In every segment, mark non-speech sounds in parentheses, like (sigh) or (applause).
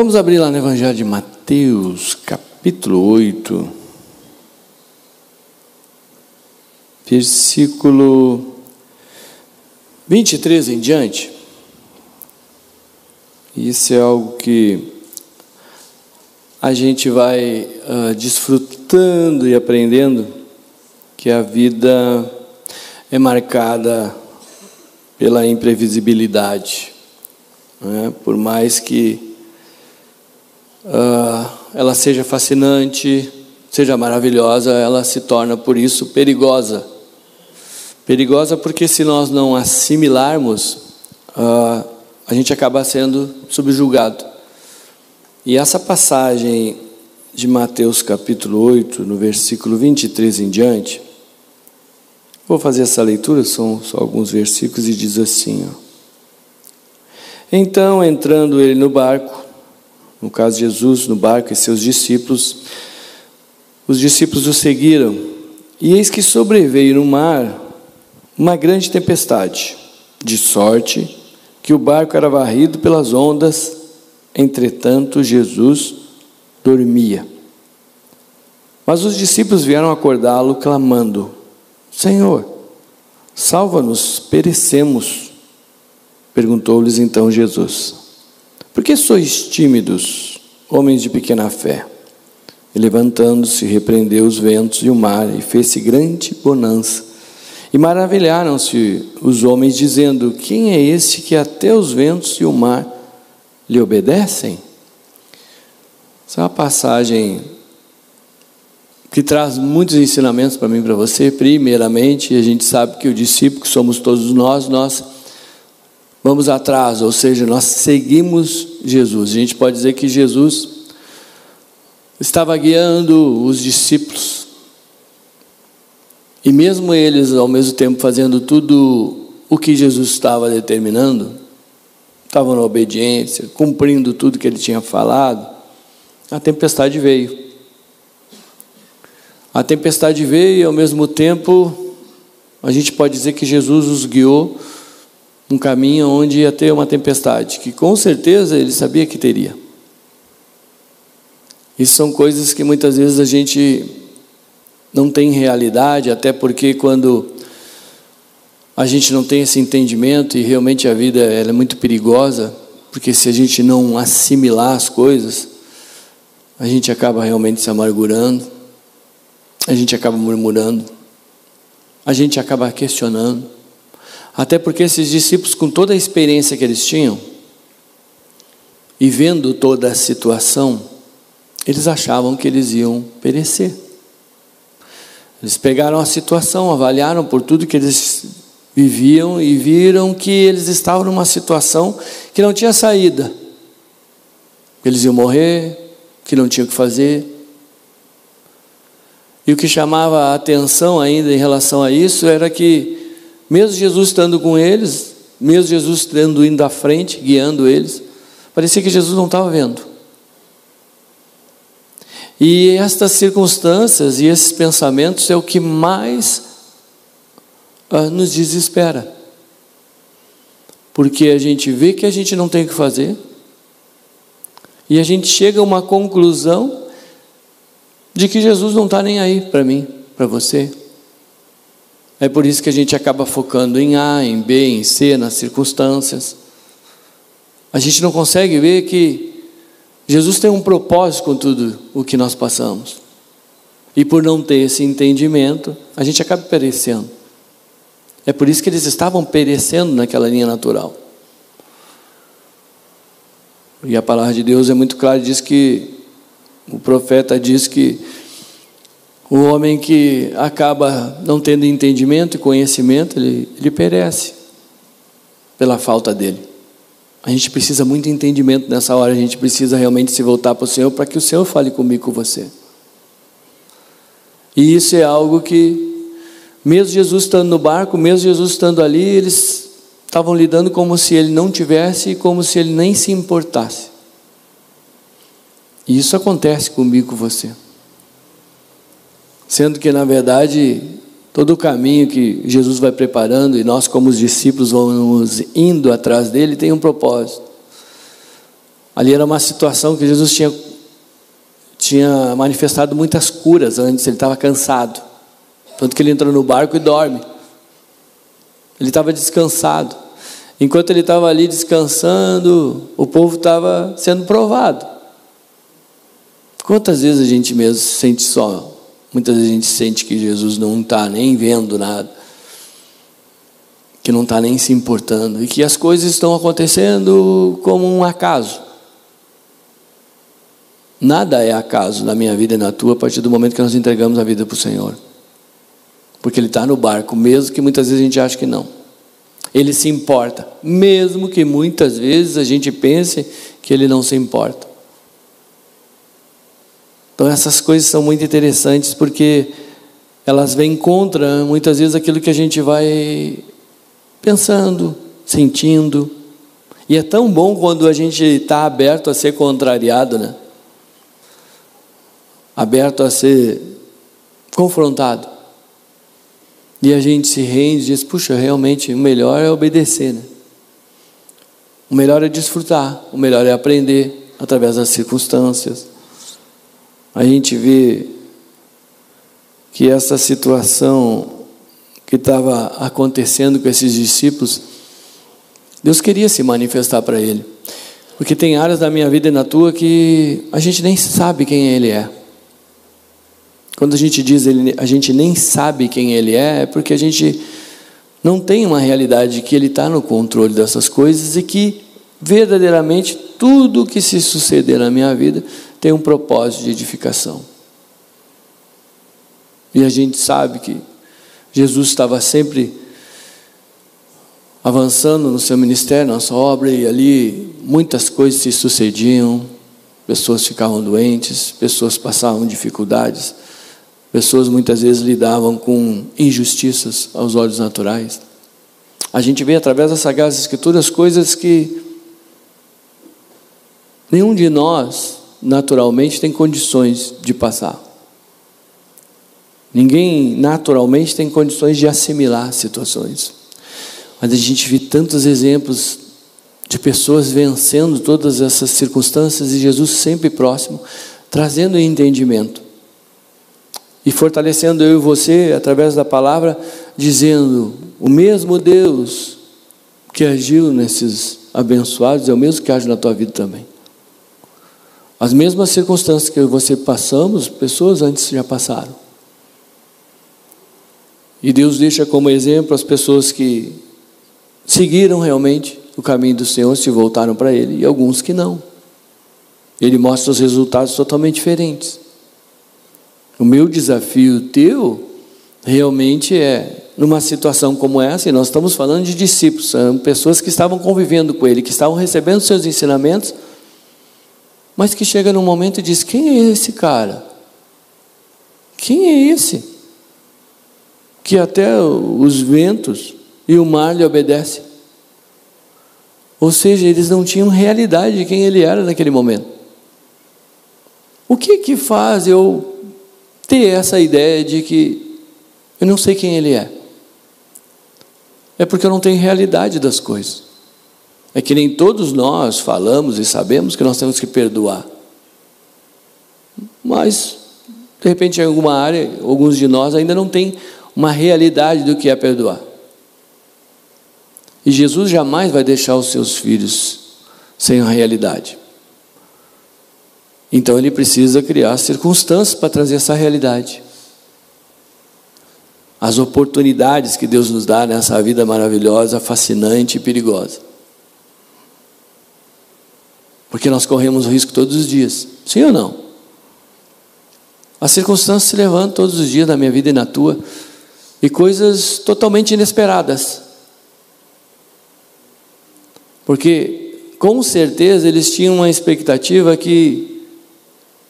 Vamos abrir lá no Evangelho de Mateus, capítulo 8, versículo 23 em diante. Isso é algo que a gente vai uh, desfrutando e aprendendo que a vida é marcada pela imprevisibilidade. Né? Por mais que uh, ela seja fascinante, seja maravilhosa, ela se torna por isso perigosa. Perigosa porque se nós não assimilarmos, uh, a gente acaba sendo subjugado. E essa passagem de Mateus capítulo 8, no versículo 23 em diante, vou fazer essa leitura, são só alguns versículos, e diz assim: ó, Então, entrando ele no barco, no caso Jesus no barco e seus discípulos, os discípulos o seguiram, e eis que sobreveio no mar uma grande tempestade, de sorte que o barco era varrido pelas ondas, entretanto Jesus dormia. Mas os discípulos vieram acordá-lo, clamando: Senhor, salva-nos, perecemos. Perguntou-lhes então Jesus. Por que sois tímidos, homens de pequena fé? E levantando-se, repreendeu os ventos e o mar, e fez-se grande bonança. E maravilharam-se os homens, dizendo: Quem é este que até os ventos e o mar lhe obedecem? Essa é uma passagem que traz muitos ensinamentos para mim e para você. Primeiramente, a gente sabe que o discípulo, que somos todos nós, nós vamos atrás, ou seja, nós seguimos Jesus. A gente pode dizer que Jesus estava guiando os discípulos. E mesmo eles, ao mesmo tempo, fazendo tudo o que Jesus estava determinando, estavam na obediência, cumprindo tudo que ele tinha falado, a tempestade veio. A tempestade veio e, ao mesmo tempo, a gente pode dizer que Jesus os guiou um caminho onde ia ter uma tempestade, que com certeza ele sabia que teria. Isso são coisas que muitas vezes a gente não tem realidade, até porque quando a gente não tem esse entendimento e realmente a vida é muito perigosa, porque se a gente não assimilar as coisas, a gente acaba realmente se amargurando, a gente acaba murmurando, a gente acaba questionando. Até porque esses discípulos, com toda a experiência que eles tinham, e vendo toda a situação, eles achavam que eles iam perecer. Eles pegaram a situação, avaliaram por tudo que eles viviam e viram que eles estavam numa situação que não tinha saída. Eles iam morrer, que não tinham o que fazer. E o que chamava a atenção ainda em relação a isso era que mesmo Jesus estando com eles, mesmo Jesus estando indo à frente, guiando eles, parecia que Jesus não estava vendo. E estas circunstâncias e esses pensamentos é o que mais ah, nos desespera. Porque a gente vê que a gente não tem o que fazer, e a gente chega a uma conclusão de que Jesus não está nem aí para mim, para você. É por isso que a gente acaba focando em A, em B, em C, nas circunstâncias. A gente não consegue ver que Jesus tem um propósito com tudo o que nós passamos. E por não ter esse entendimento, a gente acaba perecendo. É por isso que eles estavam perecendo naquela linha natural. E a palavra de Deus é muito clara, diz que o profeta diz que o homem que acaba não tendo entendimento e conhecimento, ele, ele perece pela falta dele. A gente precisa muito entendimento nessa hora, a gente precisa realmente se voltar para o Senhor para que o Senhor fale comigo com você. E isso é algo que, mesmo Jesus estando no barco, mesmo Jesus estando ali, eles estavam lidando como se ele não tivesse e como se ele nem se importasse. E isso acontece comigo com você. Sendo que, na verdade, todo o caminho que Jesus vai preparando e nós, como os discípulos, vamos indo atrás dele, tem um propósito. Ali era uma situação que Jesus tinha, tinha manifestado muitas curas antes, ele estava cansado. Tanto que ele entra no barco e dorme. Ele estava descansado. Enquanto ele estava ali descansando, o povo estava sendo provado. Quantas vezes a gente mesmo se sente só? Muitas vezes a gente sente que Jesus não está nem vendo nada, que não está nem se importando, e que as coisas estão acontecendo como um acaso. Nada é acaso na minha vida e na tua a partir do momento que nós entregamos a vida para o Senhor. Porque Ele está no barco, mesmo que muitas vezes a gente ache que não. Ele se importa, mesmo que muitas vezes a gente pense que Ele não se importa. Então essas coisas são muito interessantes porque elas vêm contra muitas vezes aquilo que a gente vai pensando, sentindo. E é tão bom quando a gente está aberto a ser contrariado, né? aberto a ser confrontado. E a gente se rende e diz: puxa, realmente o melhor é obedecer. Né? O melhor é desfrutar, o melhor é aprender através das circunstâncias. A gente vê que essa situação que estava acontecendo com esses discípulos, Deus queria se manifestar para ele. Porque tem áreas da minha vida e na tua que a gente nem sabe quem ele é. Quando a gente diz ele, a gente nem sabe quem ele é, é porque a gente não tem uma realidade que ele está no controle dessas coisas e que verdadeiramente tudo que se suceder na minha vida tem um propósito de edificação. E a gente sabe que Jesus estava sempre avançando no seu ministério, na sua obra, e ali muitas coisas se sucediam, pessoas ficavam doentes, pessoas passavam dificuldades. Pessoas muitas vezes lidavam com injustiças aos olhos naturais. A gente vê através das Sagradas Escrituras coisas que nenhum de nós, naturalmente, tem condições de passar. Ninguém, naturalmente, tem condições de assimilar situações. Mas a gente vê tantos exemplos de pessoas vencendo todas essas circunstâncias e Jesus sempre próximo, trazendo entendimento e fortalecendo eu e você através da palavra, dizendo: o mesmo Deus que agiu nesses abençoados é o mesmo que age na tua vida também. As mesmas circunstâncias que você passamos, pessoas antes já passaram. E Deus deixa como exemplo as pessoas que seguiram realmente o caminho do Senhor, se voltaram para Ele, e alguns que não. Ele mostra os resultados totalmente diferentes. O meu desafio teu realmente é numa situação como essa, e nós estamos falando de discípulos, são pessoas que estavam convivendo com ele, que estavam recebendo seus ensinamentos, mas que chega num momento e diz: Quem é esse cara? Quem é esse? Que até os ventos e o mar lhe obedecem. Ou seja, eles não tinham realidade de quem ele era naquele momento. O que que faz eu ter essa ideia de que eu não sei quem ele é. É porque eu não tenho realidade das coisas. É que nem todos nós falamos e sabemos que nós temos que perdoar. Mas, de repente, em alguma área, alguns de nós ainda não têm uma realidade do que é perdoar. E Jesus jamais vai deixar os seus filhos sem a realidade. Então ele precisa criar circunstâncias para trazer essa realidade. As oportunidades que Deus nos dá nessa vida maravilhosa, fascinante e perigosa. Porque nós corremos o risco todos os dias, sim ou não? As circunstâncias se levantam todos os dias na minha vida e na tua, e coisas totalmente inesperadas. Porque, com certeza, eles tinham uma expectativa que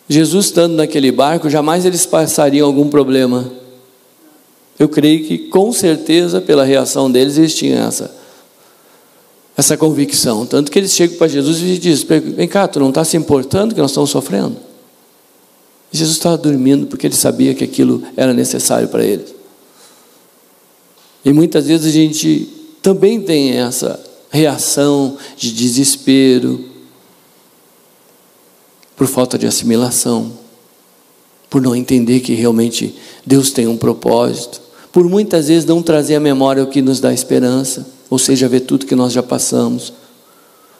Jesus estando naquele barco, jamais eles passariam algum problema. Eu creio que com certeza, pela reação deles, eles tinham essa, essa convicção. Tanto que eles chegam para Jesus e dizem: Vem cá, tu não está se importando que nós estamos sofrendo? E Jesus estava dormindo porque ele sabia que aquilo era necessário para eles. E muitas vezes a gente também tem essa reação de desespero, por falta de assimilação, por não entender que realmente Deus tem um propósito, por muitas vezes não trazer à memória o que nos dá esperança, ou seja, ver tudo que nós já passamos,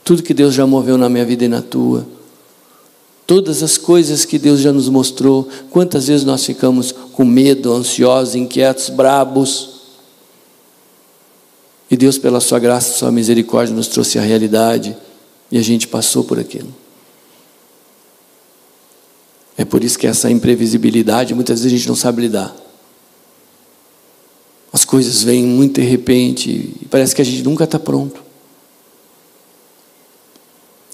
tudo que Deus já moveu na minha vida e na tua, todas as coisas que Deus já nos mostrou, quantas vezes nós ficamos com medo, ansiosos, inquietos, brabos, e Deus, pela Sua graça, Sua misericórdia, nos trouxe a realidade e a gente passou por aquilo. É por isso que essa imprevisibilidade, muitas vezes a gente não sabe lidar. As coisas vêm muito de repente e parece que a gente nunca está pronto.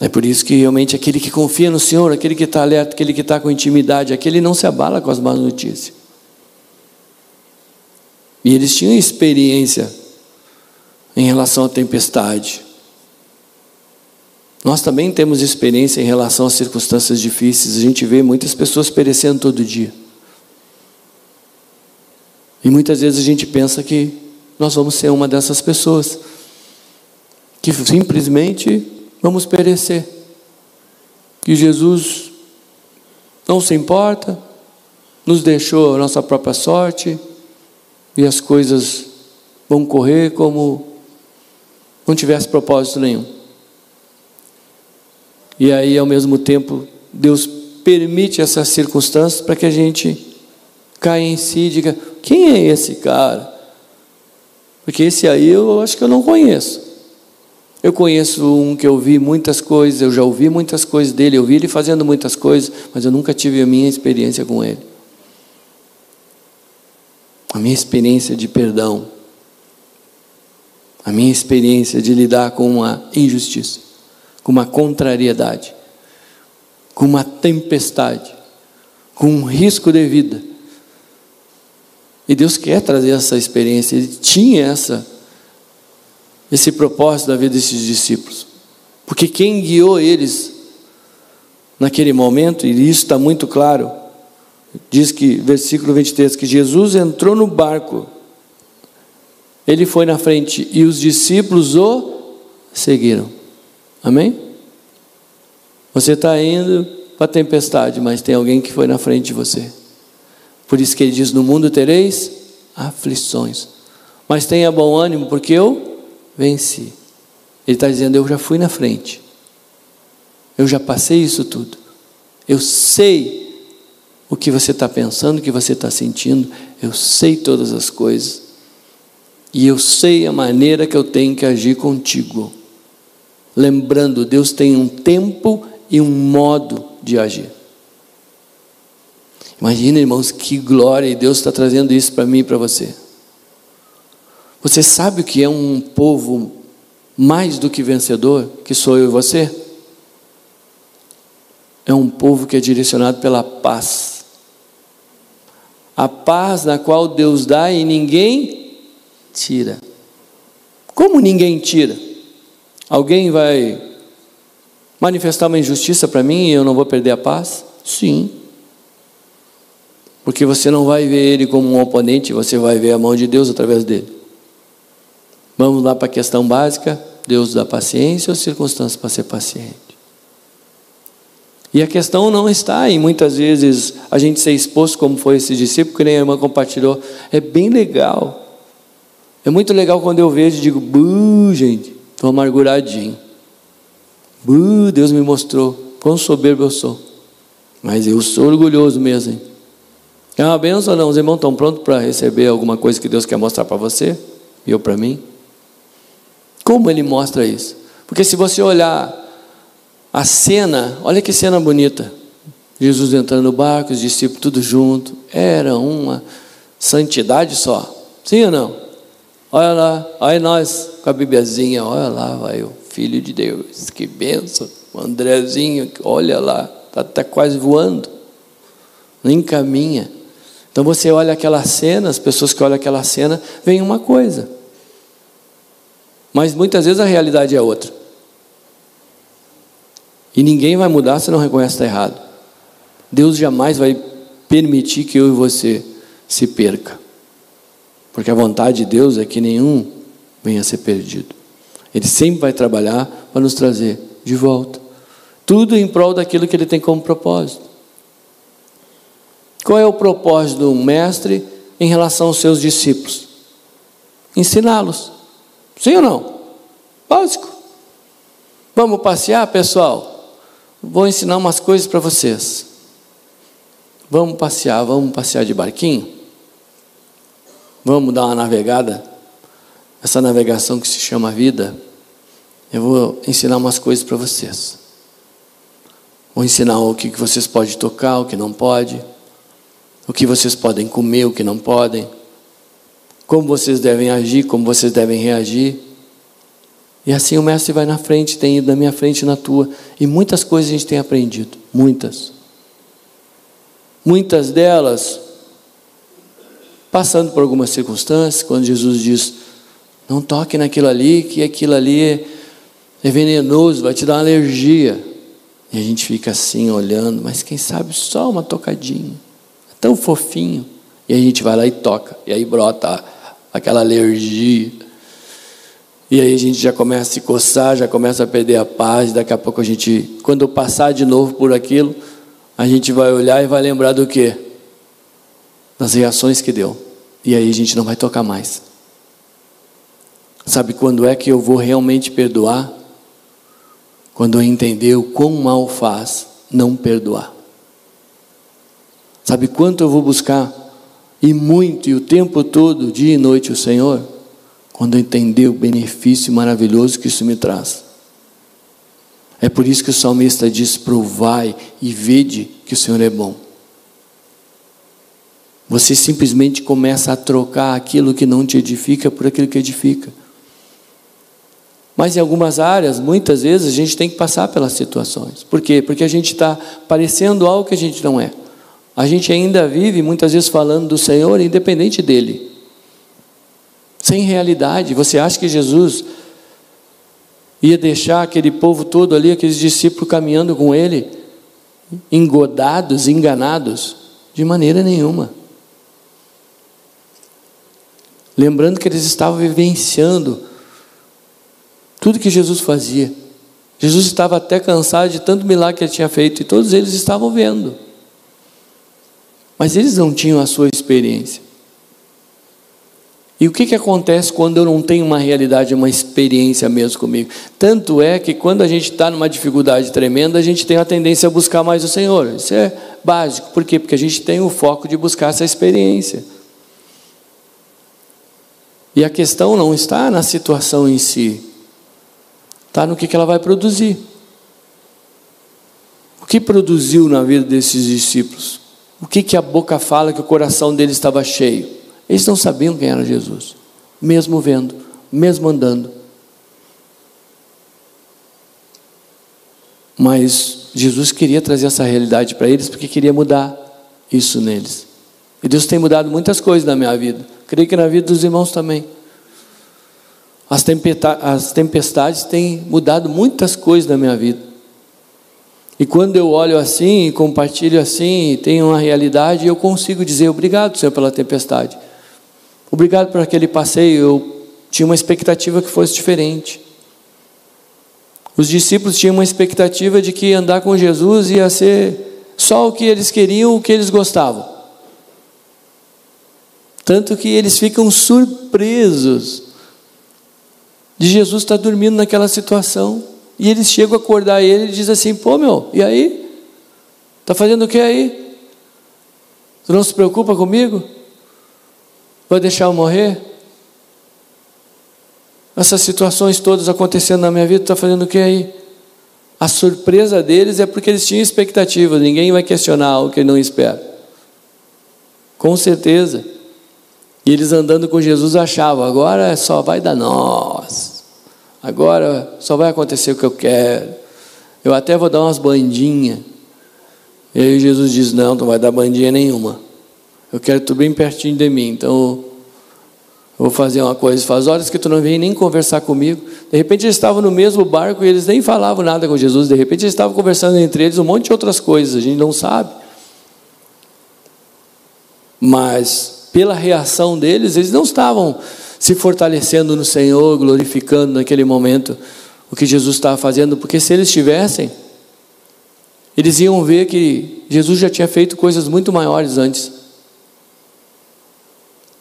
É por isso que realmente aquele que confia no Senhor, aquele que está alerta, aquele que está com intimidade, aquele não se abala com as más notícias. E eles tinham experiência em relação à tempestade. Nós também temos experiência em relação às circunstâncias difíceis. A gente vê muitas pessoas perecendo todo dia. E muitas vezes a gente pensa que nós vamos ser uma dessas pessoas que simplesmente vamos perecer. Que Jesus não se importa, nos deixou a nossa própria sorte e as coisas vão correr como não tivesse propósito nenhum. E aí, ao mesmo tempo, Deus permite essas circunstâncias para que a gente caia em si e diga: quem é esse cara? Porque esse aí eu acho que eu não conheço. Eu conheço um que eu vi muitas coisas, eu já ouvi muitas coisas dele, eu vi ele fazendo muitas coisas, mas eu nunca tive a minha experiência com ele. A minha experiência de perdão a minha experiência de lidar com uma injustiça, com uma contrariedade, com uma tempestade, com um risco de vida. E Deus quer trazer essa experiência, Ele tinha essa, esse propósito da vida desses discípulos, porque quem guiou eles naquele momento, e isso está muito claro, diz que, versículo 23, que Jesus entrou no barco ele foi na frente e os discípulos o seguiram. Amém? Você está indo para a tempestade, mas tem alguém que foi na frente de você. Por isso que ele diz: No mundo tereis aflições, mas tenha bom ânimo, porque eu venci. Ele está dizendo: Eu já fui na frente, eu já passei isso tudo, eu sei o que você está pensando, o que você está sentindo, eu sei todas as coisas e eu sei a maneira que eu tenho que agir contigo. Lembrando, Deus tem um tempo e um modo de agir. Imagina, irmãos, que glória, e Deus está trazendo isso para mim e para você. Você sabe o que é um povo mais do que vencedor, que sou eu e você? É um povo que é direcionado pela paz. A paz na qual Deus dá e ninguém tira. Como ninguém tira? Alguém vai manifestar uma injustiça para mim e eu não vou perder a paz? Sim. Porque você não vai ver ele como um oponente, você vai ver a mão de Deus através dele. Vamos lá para a questão básica: Deus dá paciência ou circunstâncias para ser paciente? E a questão não está em muitas vezes a gente ser exposto, como foi esse discípulo, que nem a irmã compartilhou. É bem legal é muito legal quando eu vejo e digo, buh, gente, estou amarguradinho. Buh, Deus me mostrou quão soberbo eu sou. Mas eu sou orgulhoso mesmo, hein? É uma benção ou não? Os irmãos estão prontos para receber alguma coisa que Deus quer mostrar para você? E eu para mim? Como Ele mostra isso? Porque se você olhar a cena, olha que cena bonita. Jesus entrando no barco, os discípulos tudo junto. Era uma santidade só. Sim ou não? Olha lá, olha nós com a Bibiazinha, olha lá, vai o Filho de Deus, que benção. O Andrezinho, olha lá, está até quase voando, nem caminha. Então você olha aquela cena, as pessoas que olham aquela cena, vem uma coisa. Mas muitas vezes a realidade é outra. E ninguém vai mudar se não reconhece que está errado. Deus jamais vai permitir que eu e você se perca. Porque a vontade de Deus é que nenhum venha a ser perdido. Ele sempre vai trabalhar para nos trazer de volta. Tudo em prol daquilo que ele tem como propósito. Qual é o propósito do mestre em relação aos seus discípulos? Ensiná-los. Sim ou não? Básico. Vamos passear, pessoal? Vou ensinar umas coisas para vocês. Vamos passear, vamos passear de barquinho? Vamos dar uma navegada? Essa navegação que se chama vida. Eu vou ensinar umas coisas para vocês. Vou ensinar o que vocês podem tocar, o que não pode, o que vocês podem comer, o que não podem, como vocês devem agir, como vocês devem reagir. E assim o mestre vai na frente, tem ido na minha frente e na tua. E muitas coisas a gente tem aprendido, muitas. Muitas delas passando por algumas circunstâncias, quando Jesus diz: Não toque naquilo ali, que aquilo ali é, venenoso, vai te dar uma alergia. E a gente fica assim olhando, mas quem sabe só uma tocadinha, tão fofinho. E a gente vai lá e toca, e aí brota aquela alergia. E aí a gente já começa a se coçar, já começa a perder a paz, daqui a pouco a gente, quando passar de novo por aquilo, a gente vai olhar e vai lembrar do quê? Das reações que deu. E aí a gente não vai tocar mais. Sabe quando é que eu vou realmente perdoar? Quando eu entender o quão mal faz não perdoar. Sabe quanto eu vou buscar? E muito, e o tempo todo, dia e noite, o Senhor? quando eu entender o benefício maravilhoso que isso me traz. É por isso que o salmista diz: provai e vede que o Senhor é bom. Você simplesmente começa a trocar aquilo que não te edifica por aquilo que edifica. Mas em algumas áreas, muitas vezes, a gente tem que passar pelas situações. Por quê? Porque a gente está parecendo algo que a gente não é. A gente ainda vive, muitas vezes, falando do Senhor, independente dele sem realidade. Você acha que Jesus ia deixar aquele povo todo ali, aqueles discípulos caminhando com ele, engodados, enganados? De maneira nenhuma. Lembrando que eles estavam vivenciando tudo que Jesus fazia. Jesus estava até cansado de tanto milagre que ele tinha feito e todos eles estavam vendo. Mas eles não tinham a sua experiência. E o que, que acontece quando eu não tenho uma realidade, uma experiência mesmo comigo? Tanto é que quando a gente está numa dificuldade tremenda, a gente tem a tendência a buscar mais o Senhor. Isso é básico. Por quê? Porque a gente tem o foco de buscar essa experiência. E a questão não está na situação em si, está no que, que ela vai produzir. O que produziu na vida desses discípulos? O que, que a boca fala que o coração deles estava cheio? Eles não sabiam quem era Jesus, mesmo vendo, mesmo andando. Mas Jesus queria trazer essa realidade para eles porque queria mudar isso neles. E Deus tem mudado muitas coisas na minha vida. Creio que na vida dos irmãos também. As tempestades têm mudado muitas coisas na minha vida. E quando eu olho assim, compartilho assim, tenho uma realidade, eu consigo dizer obrigado, Senhor, pela tempestade. Obrigado por aquele passeio, eu tinha uma expectativa que fosse diferente. Os discípulos tinham uma expectativa de que andar com Jesus ia ser só o que eles queriam, o que eles gostavam. Tanto que eles ficam surpresos de Jesus estar dormindo naquela situação. E eles chegam a acordar ele e dizem assim: pô, meu, e aí? Está fazendo o que aí? Tu não se preocupa comigo? Vai deixar eu morrer? Essas situações todas acontecendo na minha vida, está fazendo o que aí? A surpresa deles é porque eles tinham expectativa, ninguém vai questionar o que ele não espera. Com certeza. E eles andando com Jesus achavam, agora só vai dar nós. Agora só vai acontecer o que eu quero. Eu até vou dar umas bandinhas. E aí Jesus diz: Não, não vai dar bandinha nenhuma. Eu quero tu bem pertinho de mim. Então, eu vou fazer uma coisa. Faz horas que tu não vem nem conversar comigo. De repente eles estavam no mesmo barco e eles nem falavam nada com Jesus. De repente eles estavam conversando entre eles um monte de outras coisas. A gente não sabe. Mas, pela reação deles, eles não estavam se fortalecendo no Senhor, glorificando naquele momento o que Jesus estava fazendo. Porque se eles tivessem, eles iam ver que Jesus já tinha feito coisas muito maiores antes.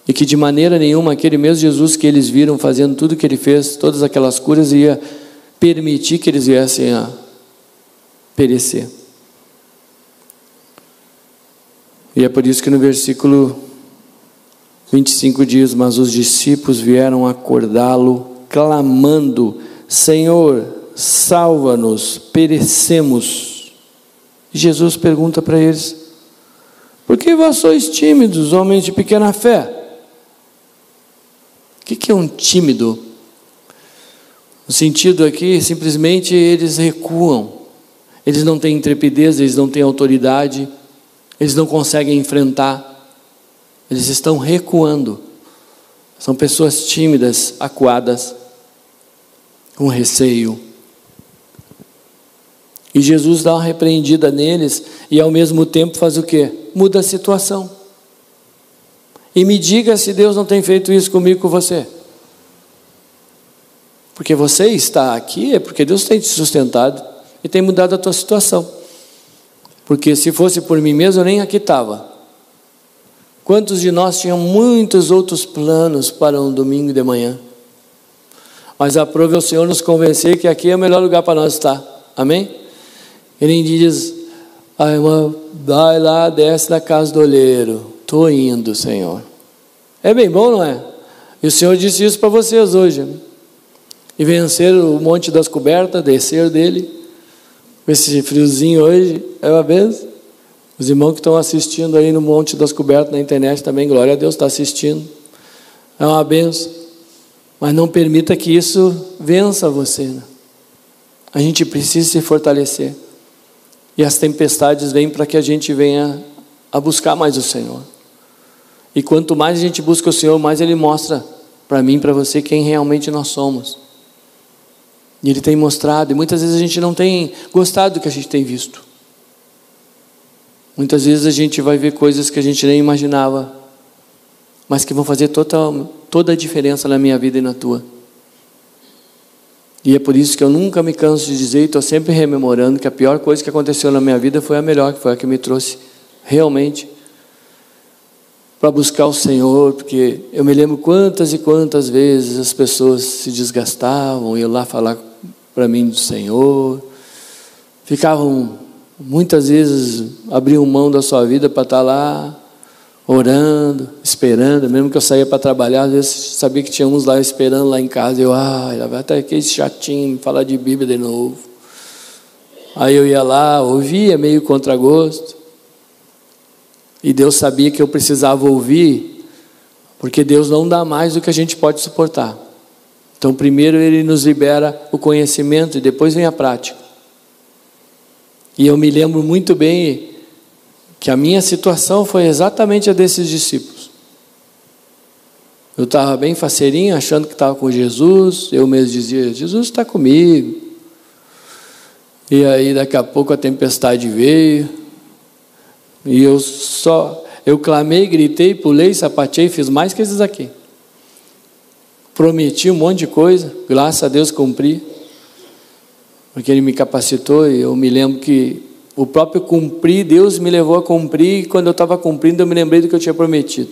E que de maneira nenhuma aquele mesmo Jesus que eles viram fazendo tudo que ele fez, todas aquelas curas, ia permitir que eles viessem a perecer. E é por isso que no versículo 25 diz: Mas os discípulos vieram acordá-lo, clamando: Senhor, salva-nos, perecemos. Jesus pergunta para eles: Por que vós sois tímidos, homens de pequena fé? O que é um tímido? O sentido aqui, simplesmente eles recuam, eles não têm intrepidez, eles não têm autoridade, eles não conseguem enfrentar, eles estão recuando. São pessoas tímidas, acuadas, com receio. E Jesus dá uma repreendida neles e ao mesmo tempo faz o quê? Muda a situação. E me diga se Deus não tem feito isso comigo com você. Porque você está aqui é porque Deus tem te sustentado e tem mudado a tua situação. Porque se fosse por mim mesmo, eu nem aqui estava. Quantos de nós tinham muitos outros planos para um domingo de manhã? Mas aprove o Senhor nos convencer que aqui é o melhor lugar para nós estar. Amém? Ele diz: a irmã, vai lá, desce da casa do olheiro. Estou indo, Senhor. É bem bom, não é? E o Senhor disse isso para vocês hoje. E vencer o monte das cobertas, descer dele com esse friozinho hoje, é uma benção. Os irmãos que estão assistindo aí no Monte das Cobertas na internet também, glória a Deus, está assistindo. É uma benção. Mas não permita que isso vença você. Né? A gente precisa se fortalecer. E as tempestades vêm para que a gente venha a buscar mais o Senhor. E quanto mais a gente busca o Senhor, mais Ele mostra para mim para você quem realmente nós somos. E Ele tem mostrado, e muitas vezes a gente não tem gostado do que a gente tem visto. Muitas vezes a gente vai ver coisas que a gente nem imaginava, mas que vão fazer toda, toda a diferença na minha vida e na tua. E é por isso que eu nunca me canso de dizer, e estou sempre rememorando, que a pior coisa que aconteceu na minha vida foi a melhor, que foi a que me trouxe realmente para buscar o Senhor, porque eu me lembro quantas e quantas vezes as pessoas se desgastavam, iam lá falar para mim do Senhor, ficavam muitas vezes abriam mão da sua vida para estar tá lá orando, esperando, mesmo que eu saía para trabalhar, às vezes sabia que tinha uns lá esperando lá em casa, eu, ah, vai até aquele chatinho, falar de Bíblia de novo. Aí eu ia lá, ouvia meio contra gosto. E Deus sabia que eu precisava ouvir, porque Deus não dá mais do que a gente pode suportar. Então, primeiro ele nos libera o conhecimento e depois vem a prática. E eu me lembro muito bem que a minha situação foi exatamente a desses discípulos. Eu estava bem faceirinho, achando que estava com Jesus, eu mesmo dizia: Jesus está comigo. E aí, daqui a pouco, a tempestade veio, e eu só, eu clamei, gritei, pulei, sapateei, fiz mais que esses aqui. Prometi um monte de coisa, graças a Deus cumpri. Porque Ele me capacitou e eu me lembro que o próprio cumprir, Deus me levou a cumprir, e quando eu estava cumprindo, eu me lembrei do que eu tinha prometido.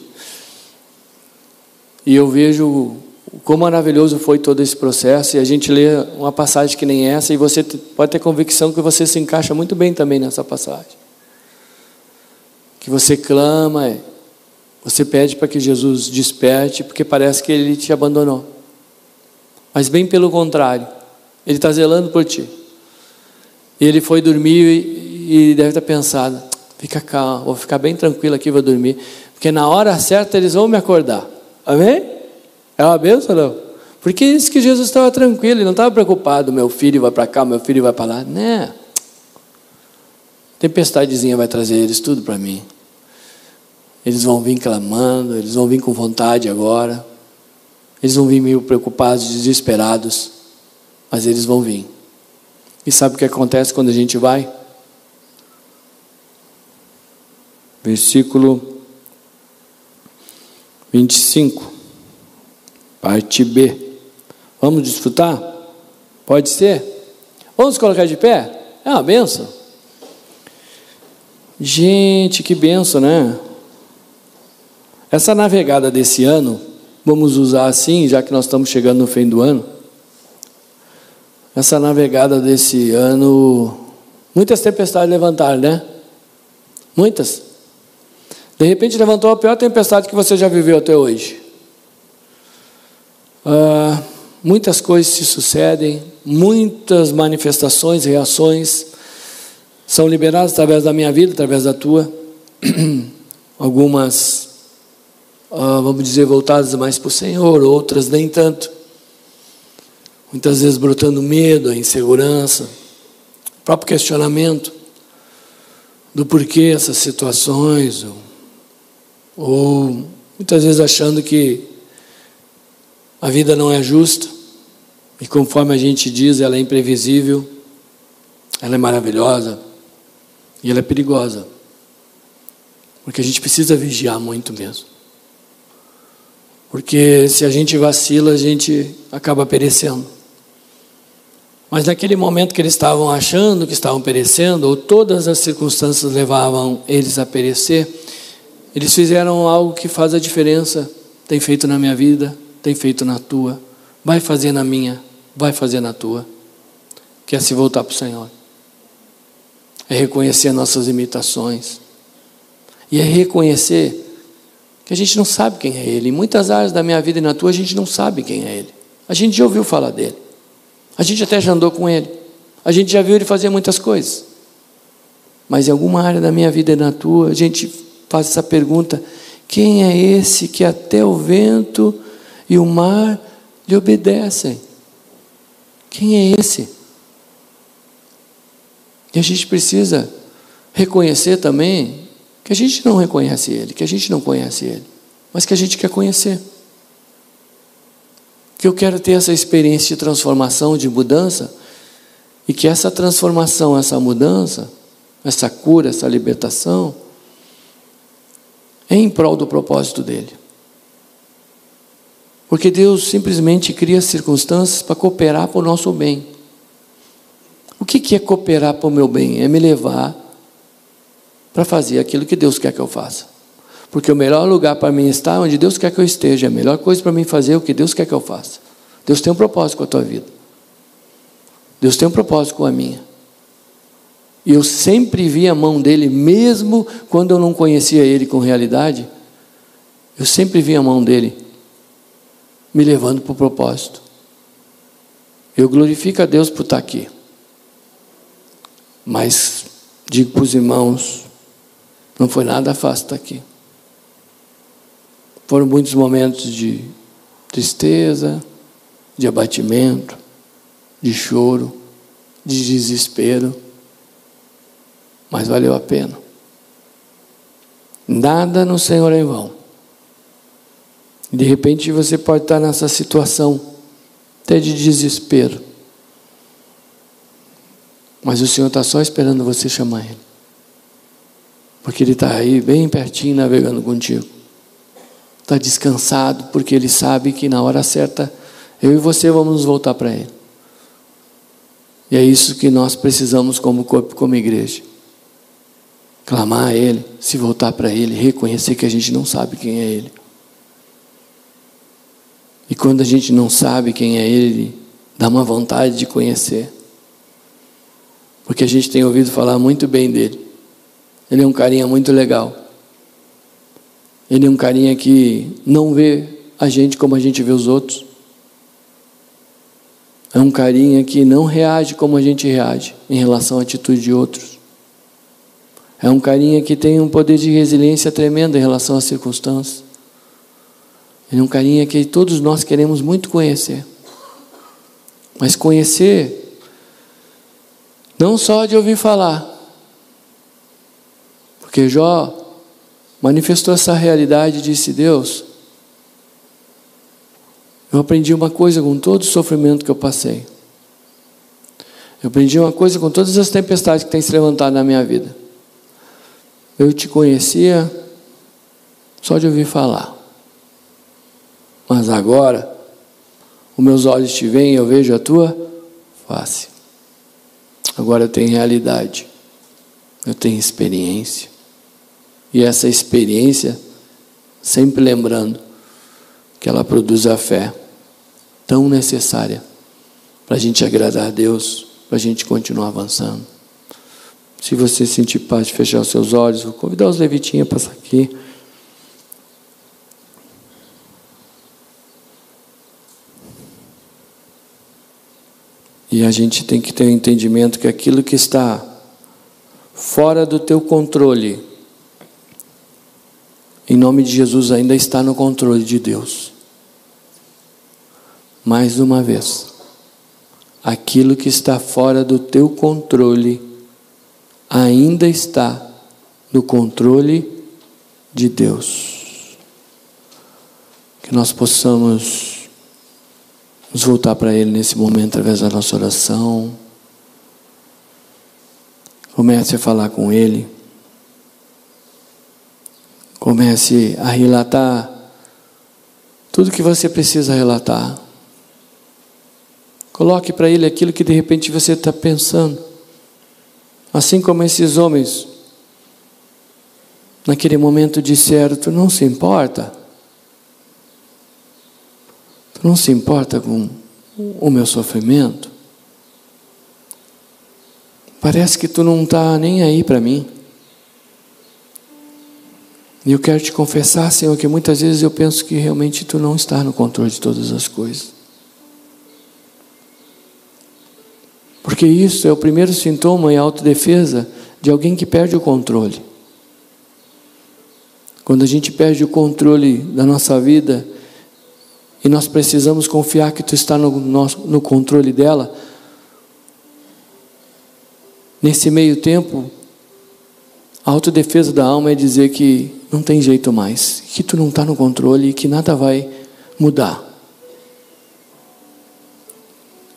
E eu vejo quão maravilhoso foi todo esse processo, e a gente lê uma passagem que nem essa, e você pode ter convicção que você se encaixa muito bem também nessa passagem. Que você clama, você pede para que Jesus desperte, porque parece que ele te abandonou. Mas bem pelo contrário, ele está zelando por ti. E ele foi dormir e, e deve ter pensado: fica calmo, vou ficar bem tranquilo aqui, vou dormir. Porque na hora certa eles vão me acordar. Amém? É uma benção não? Porque isso que Jesus estava tranquilo, ele não estava preocupado, meu filho vai para cá, meu filho vai para lá. Né? Tempestadezinha vai trazer eles tudo para mim. Eles vão vir clamando, eles vão vir com vontade agora. Eles vão vir meio preocupados, desesperados, mas eles vão vir. E sabe o que acontece quando a gente vai? Versículo 25, parte B. Vamos desfrutar? Pode ser? Vamos colocar de pé? É uma benção. Gente, que benção, né? Essa navegada desse ano, vamos usar assim, já que nós estamos chegando no fim do ano. Essa navegada desse ano, muitas tempestades levantaram, né? Muitas. De repente levantou a pior tempestade que você já viveu até hoje. Ah, muitas coisas se sucedem, muitas manifestações, reações são liberadas através da minha vida, através da tua. (clears throat) Algumas ah, vamos dizer, voltadas mais para o Senhor, outras nem tanto. Muitas vezes brotando medo, a insegurança, próprio questionamento do porquê essas situações, ou, ou muitas vezes achando que a vida não é justa, e conforme a gente diz, ela é imprevisível, ela é maravilhosa e ela é perigosa. Porque a gente precisa vigiar muito mesmo. Porque se a gente vacila, a gente acaba perecendo. Mas naquele momento que eles estavam achando que estavam perecendo, ou todas as circunstâncias levavam eles a perecer, eles fizeram algo que faz a diferença. Tem feito na minha vida, tem feito na tua, vai fazer na minha, vai fazer na tua. Que é se voltar para o Senhor. É reconhecer nossas imitações. E é reconhecer que a gente não sabe quem é Ele. Em muitas áreas da minha vida e na tua, a gente não sabe quem é Ele. A gente já ouviu falar dele. A gente até já andou com Ele. A gente já viu Ele fazer muitas coisas. Mas em alguma área da minha vida e na tua, a gente faz essa pergunta: quem é esse que até o vento e o mar lhe obedecem? Quem é esse? E a gente precisa reconhecer também que a gente não reconhece Ele, que a gente não conhece Ele, mas que a gente quer conhecer. Que eu quero ter essa experiência de transformação, de mudança, e que essa transformação, essa mudança, essa cura, essa libertação, é em prol do propósito dele. Porque Deus simplesmente cria circunstâncias para cooperar para o nosso bem. O que é cooperar para o meu bem? É me levar para fazer aquilo que Deus quer que eu faça. Porque o melhor lugar para mim estar é onde Deus quer que eu esteja. A melhor coisa para mim fazer é o que Deus quer que eu faça. Deus tem um propósito com a tua vida. Deus tem um propósito com a minha. E eu sempre vi a mão dele, mesmo quando eu não conhecia ele com realidade, eu sempre vi a mão dele me levando para o propósito. Eu glorifico a Deus por estar aqui. Mas digo para os irmãos, não foi nada fácil estar aqui. Foram muitos momentos de tristeza, de abatimento, de choro, de desespero, mas valeu a pena. Nada no Senhor é em vão. De repente você pode estar nessa situação, até de desespero, mas o Senhor está só esperando você chamar Ele. Porque Ele está aí bem pertinho navegando contigo. Está descansado, porque Ele sabe que na hora certa eu e você vamos nos voltar para Ele. E é isso que nós precisamos como corpo, como igreja. Clamar a Ele, se voltar para Ele, reconhecer que a gente não sabe quem é Ele. E quando a gente não sabe quem é Ele, dá uma vontade de conhecer. Porque a gente tem ouvido falar muito bem dele. Ele é um carinha muito legal. Ele é um carinha que não vê a gente como a gente vê os outros. É um carinha que não reage como a gente reage em relação à atitude de outros. É um carinha que tem um poder de resiliência tremendo em relação às circunstâncias. Ele é um carinha que todos nós queremos muito conhecer. Mas conhecer, não só de ouvir falar, porque Jó manifestou essa realidade e disse: Deus, eu aprendi uma coisa com todo o sofrimento que eu passei. Eu aprendi uma coisa com todas as tempestades que têm se levantado na minha vida. Eu te conhecia só de ouvir falar. Mas agora, os meus olhos te veem e eu vejo a tua face. Agora eu tenho realidade. Eu tenho experiência. E essa experiência, sempre lembrando que ela produz a fé tão necessária para a gente agradar a Deus, para a gente continuar avançando. Se você sentir paz de fechar os seus olhos, vou convidar os levitinhos a passar aqui. E a gente tem que ter o um entendimento que aquilo que está fora do teu controle, em nome de Jesus, ainda está no controle de Deus. Mais uma vez, aquilo que está fora do teu controle ainda está no controle de Deus. Que nós possamos nos voltar para Ele nesse momento através da nossa oração. Comece a falar com Ele. Comece a relatar tudo que você precisa relatar. Coloque para Ele aquilo que de repente você está pensando. Assim como esses homens, naquele momento disseram: Tu não se importa? Tu não se importa com o meu sofrimento? Parece que tu não está nem aí para mim. E eu quero te confessar, Senhor, que muitas vezes eu penso que realmente tu não está no controle de todas as coisas. Porque isso é o primeiro sintoma em autodefesa de alguém que perde o controle. Quando a gente perde o controle da nossa vida e nós precisamos confiar que tu está no, nosso, no controle dela, Nesse meio tempo, a autodefesa da alma é dizer que não tem jeito mais, que tu não está no controle e que nada vai mudar.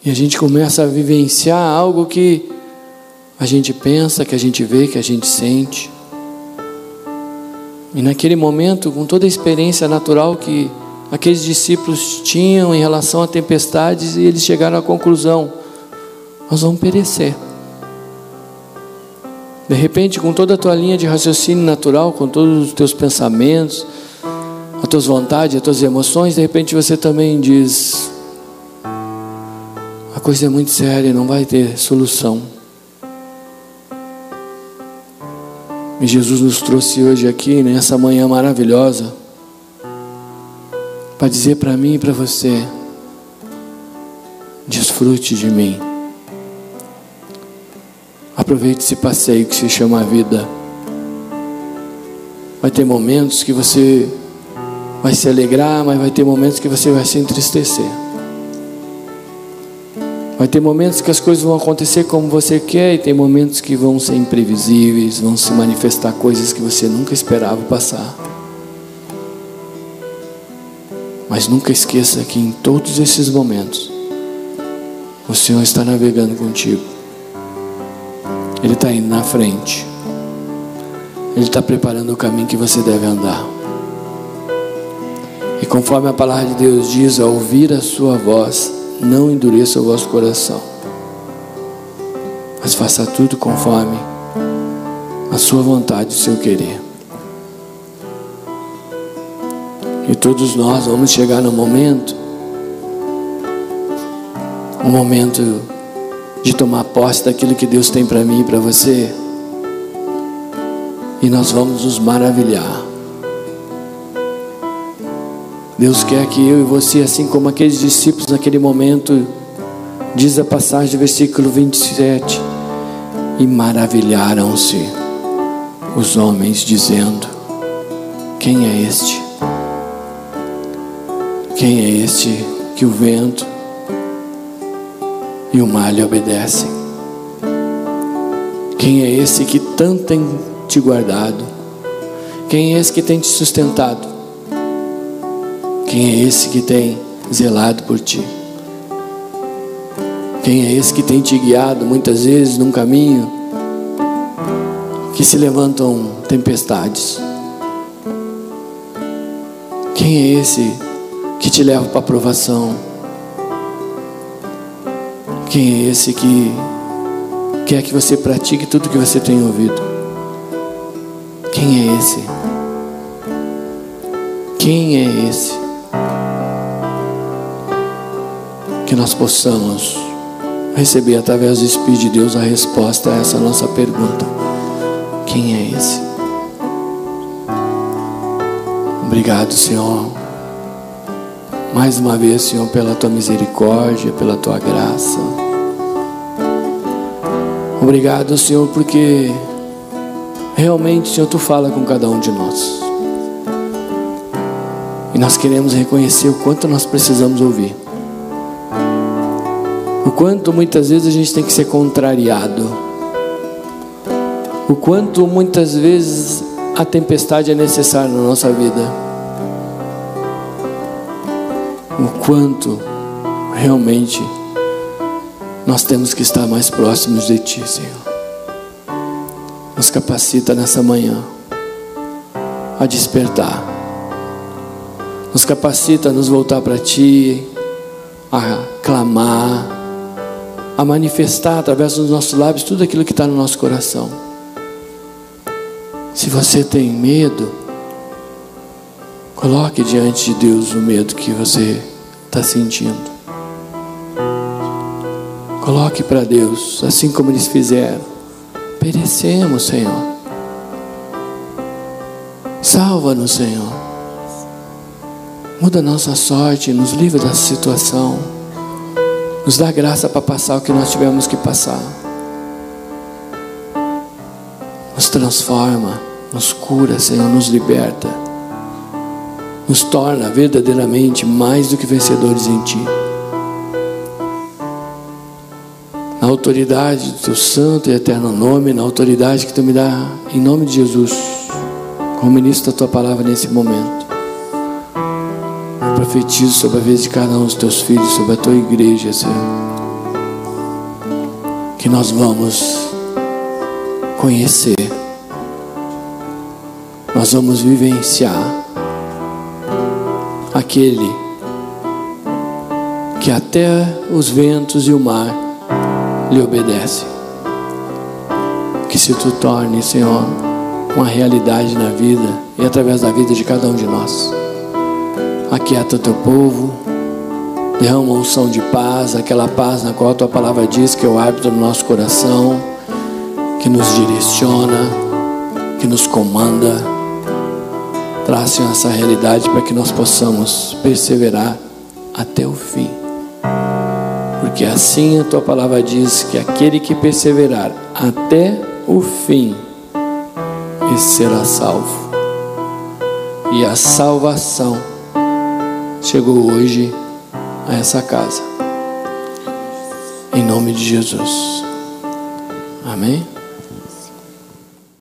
E a gente começa a vivenciar algo que a gente pensa, que a gente vê, que a gente sente. E naquele momento, com toda a experiência natural que aqueles discípulos tinham em relação a tempestades, eles chegaram à conclusão: nós vamos perecer. De repente, com toda a tua linha de raciocínio natural, com todos os teus pensamentos, as tuas vontades, as tuas emoções, de repente você também diz: a coisa é muito séria, não vai ter solução. E Jesus nos trouxe hoje aqui, nessa manhã maravilhosa, para dizer para mim e para você: desfrute de mim. Aproveite esse passeio que se chama vida. Vai ter momentos que você vai se alegrar, mas vai ter momentos que você vai se entristecer. Vai ter momentos que as coisas vão acontecer como você quer e tem momentos que vão ser imprevisíveis, vão se manifestar coisas que você nunca esperava passar. Mas nunca esqueça que em todos esses momentos o Senhor está navegando contigo. Ele está indo na frente. Ele está preparando o caminho que você deve andar. E conforme a palavra de Deus diz, ao ouvir a sua voz, não endureça o vosso coração. Mas faça tudo conforme a sua vontade, o seu querer. E todos nós vamos chegar no momento, um momento de tomar posse daquilo que Deus tem para mim e para você. E nós vamos nos maravilhar. Deus quer que eu e você, assim como aqueles discípulos naquele momento, diz a passagem do versículo 27, e maravilharam-se os homens, dizendo: Quem é este? Quem é este que o vento e o mar lhe obedece. Quem é esse que tanto tem te guardado? Quem é esse que tem te sustentado? Quem é esse que tem zelado por ti? Quem é esse que tem te guiado muitas vezes num caminho que se levantam tempestades? Quem é esse que te leva para a aprovação? Quem é esse que quer que você pratique tudo que você tem ouvido? Quem é esse? Quem é esse? Que nós possamos receber através do Espírito de Deus a resposta a essa nossa pergunta: Quem é esse? Obrigado, Senhor. Mais uma vez, Senhor, pela tua misericórdia, pela tua graça. Obrigado, Senhor, porque realmente, Senhor, tu fala com cada um de nós. E nós queremos reconhecer o quanto nós precisamos ouvir. O quanto muitas vezes a gente tem que ser contrariado. O quanto muitas vezes a tempestade é necessária na nossa vida. O quanto realmente nós temos que estar mais próximos de Ti, Senhor. Nos capacita nessa manhã a despertar nos capacita a nos voltar para Ti, a clamar, a manifestar através dos nossos lábios tudo aquilo que está no nosso coração. Se você tem medo, coloque diante de Deus o medo que você está sentindo. Coloque para Deus, assim como eles fizeram. Perecemos, Senhor. Salva-nos, Senhor. Muda nossa sorte, nos livra dessa situação. Nos dá graça para passar o que nós tivemos que passar. Nos transforma, nos cura, Senhor, nos liberta. Nos torna verdadeiramente mais do que vencedores em Ti. Autoridade do Teu santo e eterno nome, na autoridade que Tu me dá, em nome de Jesus, como ministro da Tua palavra nesse momento profetizo sobre a vida de cada um dos teus filhos, sobre a tua igreja, Senhor. Que nós vamos conhecer, nós vamos vivenciar aquele que até os ventos e o mar lhe obedecem. Que se tu torne, Senhor, uma realidade na vida e através da vida de cada um de nós. Aquieta teu povo, derrama um som de paz, aquela paz na qual a tua palavra diz que é o árbitro do nosso coração, que nos direciona, que nos comanda. Traz essa realidade para que nós possamos perseverar até o fim. Porque assim a tua palavra diz que aquele que perseverar até o fim, será salvo. E a salvação chegou hoje a essa casa. Em nome de Jesus. Amém?